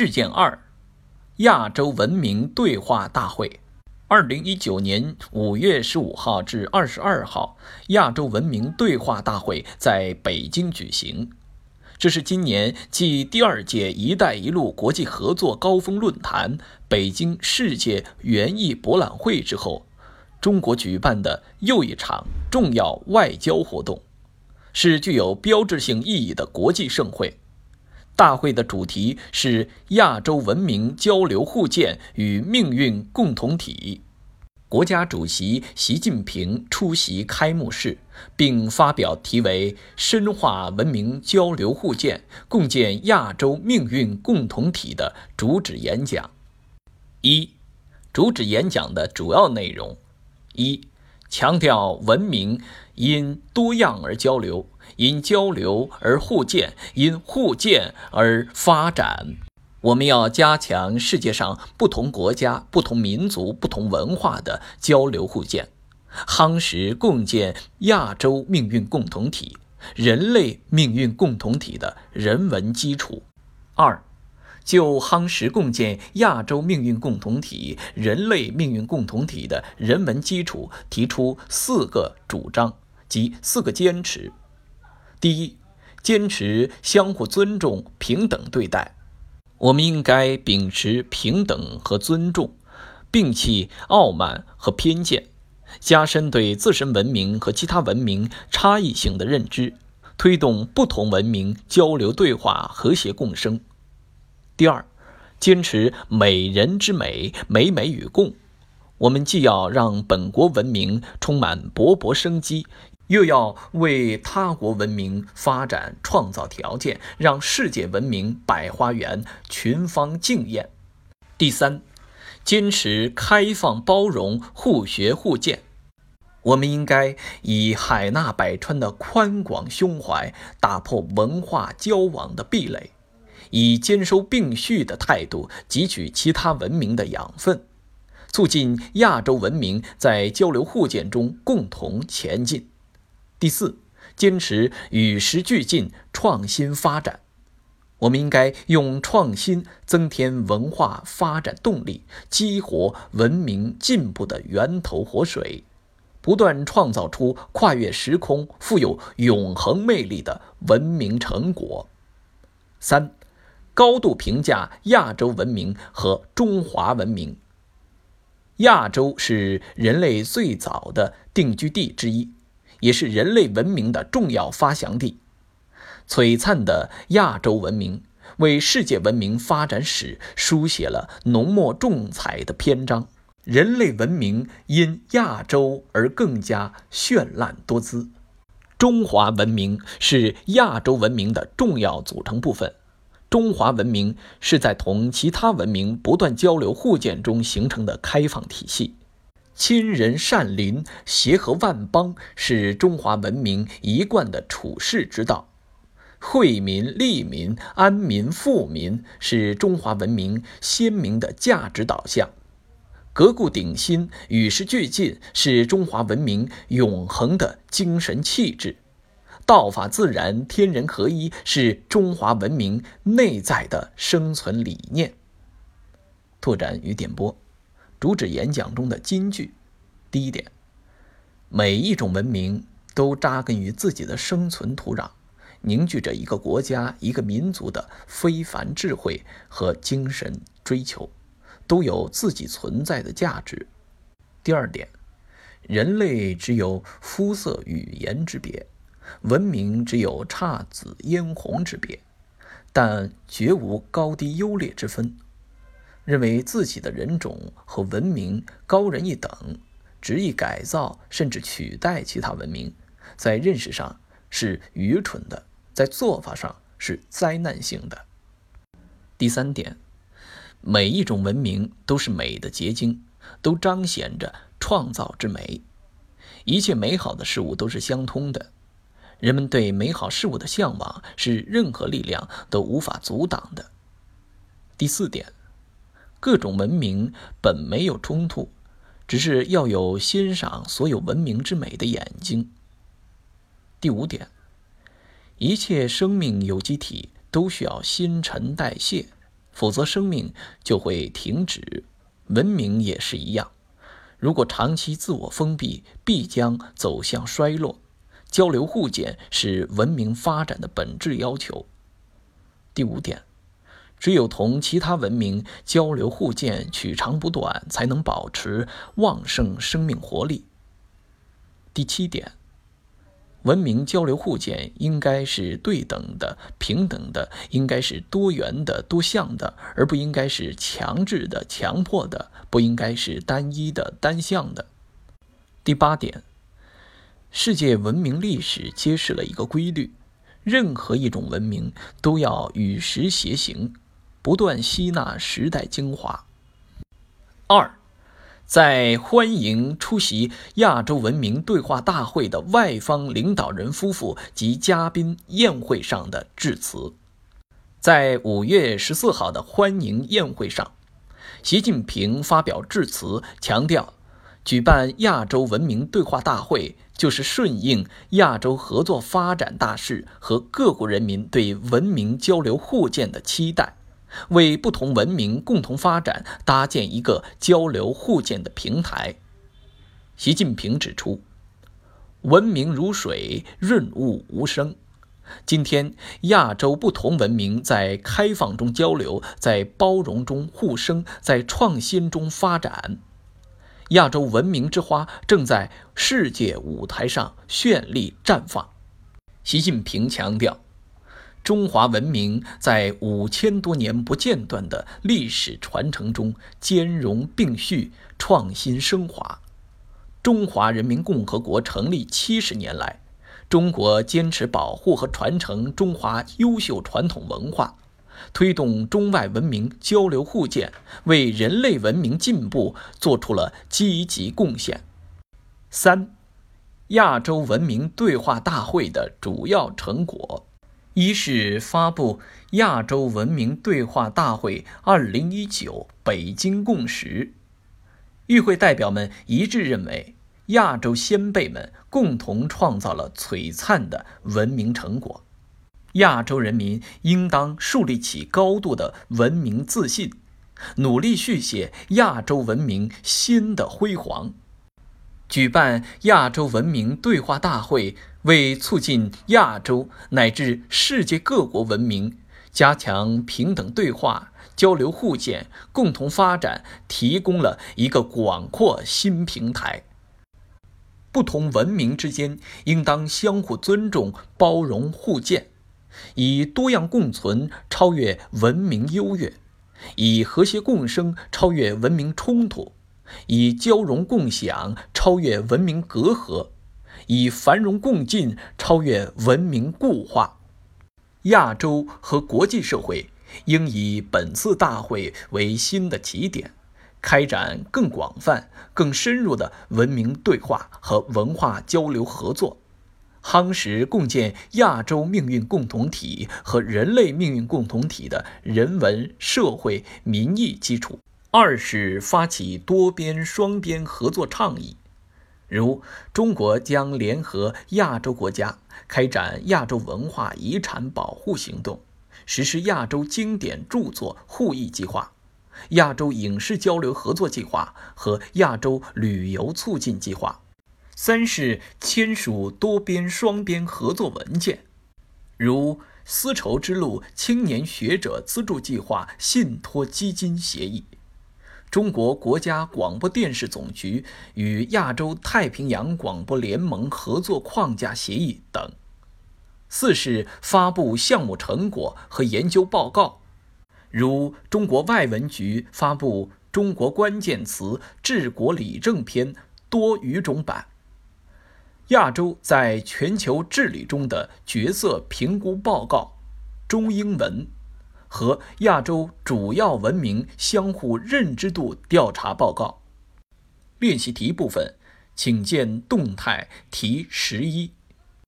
事件二：亚洲文明对话大会。二零一九年五月十五号至二十二号，亚洲文明对话大会在北京举行。这是今年继第二届“一带一路”国际合作高峰论坛、北京世界园艺博览会之后，中国举办的又一场重要外交活动，是具有标志性意义的国际盛会。大会的主题是亚洲文明交流互鉴与命运共同体。国家主席习近平出席开幕式，并发表题为“深化文明交流互鉴，共建亚洲命运共同体”的主旨演讲。一、主旨演讲的主要内容：一、强调文明因多样而交流。因交流而互鉴，因互鉴而发展。我们要加强世界上不同国家、不同民族、不同文化的交流互鉴，夯实共建亚洲命运共同体、人类命运共同体的人文基础。二，就夯实共建亚洲命运共同体、人类命运共同体的人文基础，提出四个主张及四个坚持。第一，坚持相互尊重、平等对待。我们应该秉持平等和尊重，摒弃傲慢和偏见，加深对自身文明和其他文明差异性的认知，推动不同文明交流对话、和谐共生。第二，坚持美人之美、美美与共。我们既要让本国文明充满勃勃生机。又要为他国文明发展创造条件，让世界文明百花园群芳竞艳。第三，坚持开放包容、互学互鉴。我们应该以海纳百川的宽广胸怀，打破文化交往的壁垒，以兼收并蓄的态度汲取其他文明的养分，促进亚洲文明在交流互鉴中共同前进。第四，坚持与时俱进、创新发展。我们应该用创新增添文化发展动力，激活文明进步的源头活水，不断创造出跨越时空、富有永恒魅力的文明成果。三，高度评价亚洲文明和中华文明。亚洲是人类最早的定居地之一。也是人类文明的重要发祥地，璀璨的亚洲文明为世界文明发展史书写了浓墨重彩的篇章。人类文明因亚洲而更加绚烂多姿。中华文明是亚洲文明的重要组成部分。中华文明是在同其他文明不断交流互鉴中形成的开放体系。亲仁善邻，协和万邦是中华文明一贯的处世之道；惠民利民，安民富民是中华文明鲜明的价值导向；革故鼎新，与时俱进是中华文明永恒的精神气质；道法自然，天人合一是中华文明内在的生存理念。拓展与点播。主旨演讲中的金句：第一点，每一种文明都扎根于自己的生存土壤，凝聚着一个国家、一个民族的非凡智慧和精神追求，都有自己存在的价值。第二点，人类只有肤色、语言之别，文明只有姹紫嫣红之别，但绝无高低优劣之分。认为自己的人种和文明高人一等，执意改造甚至取代其他文明，在认识上是愚蠢的，在做法上是灾难性的。第三点，每一种文明都是美的结晶，都彰显着创造之美。一切美好的事物都是相通的，人们对美好事物的向往是任何力量都无法阻挡的。第四点。各种文明本没有冲突，只是要有欣赏所有文明之美的眼睛。第五点，一切生命有机体都需要新陈代谢，否则生命就会停止。文明也是一样，如果长期自我封闭，必将走向衰落。交流互鉴是文明发展的本质要求。第五点，只有同其他文明交流互鉴，取长补短，才能保持旺盛生命活力。第七点。文明交流互鉴应该是对等的、平等的，应该是多元的、多项的，而不应该是强制的、强迫的，不应该是单一的、单向的。第八点，世界文明历史揭示了一个规律：任何一种文明都要与时偕行，不断吸纳时代精华。二。在欢迎出席亚洲文明对话大会的外方领导人夫妇及嘉宾宴会上的致辞。在五月十四号的欢迎宴会上，习近平发表致辞，强调，举办亚洲文明对话大会就是顺应亚洲合作发展大势和各国人民对文明交流互鉴的期待。为不同文明共同发展搭建一个交流互鉴的平台。习近平指出，文明如水，润物无声。今天，亚洲不同文明在开放中交流，在包容中互生，在创新中发展。亚洲文明之花正在世界舞台上绚丽绽放。习近平强调。中华文明在五千多年不间断的历史传承中兼容并蓄、创新升华。中华人民共和国成立七十年来，中国坚持保护和传承中华优秀传统文化，推动中外文明交流互鉴，为人类文明进步做出了积极贡献。三、亚洲文明对话大会的主要成果。一是发布亚洲文明对话大会二零一九北京共识，与会代表们一致认为，亚洲先辈们共同创造了璀璨的文明成果，亚洲人民应当树立起高度的文明自信，努力续写亚洲文明新的辉煌。举办亚洲文明对话大会，为促进亚洲乃至世界各国文明加强平等对话、交流互鉴、共同发展提供了一个广阔新平台。不同文明之间应当相互尊重、包容互鉴，以多样共存超越文明优越，以和谐共生超越文明冲突。以交融共享超越文明隔阂，以繁荣共进超越文明固化。亚洲和国际社会应以本次大会为新的起点，开展更广泛、更深入的文明对话和文化交流合作，夯实共建亚洲命运共同体和人类命运共同体的人文、社会、民意基础。二是发起多边、双边合作倡议，如中国将联合亚洲国家开展亚洲文化遗产保护行动，实施亚洲经典著作互译计划、亚洲影视交流合作计划和亚洲旅游促进计划。三是签署多边、双边合作文件，如丝绸之路青年学者资助计划信托基金协议。中国国家广播电视总局与亚洲太平洋广播联盟合作框架协议等。四是发布项目成果和研究报告，如中国外文局发布《中国关键词治国理政篇》多语种版，亚洲在全球治理中的角色评估报告，中英文。和亚洲主要文明相互认知度调查报告。练习题部分，请见动态题十一。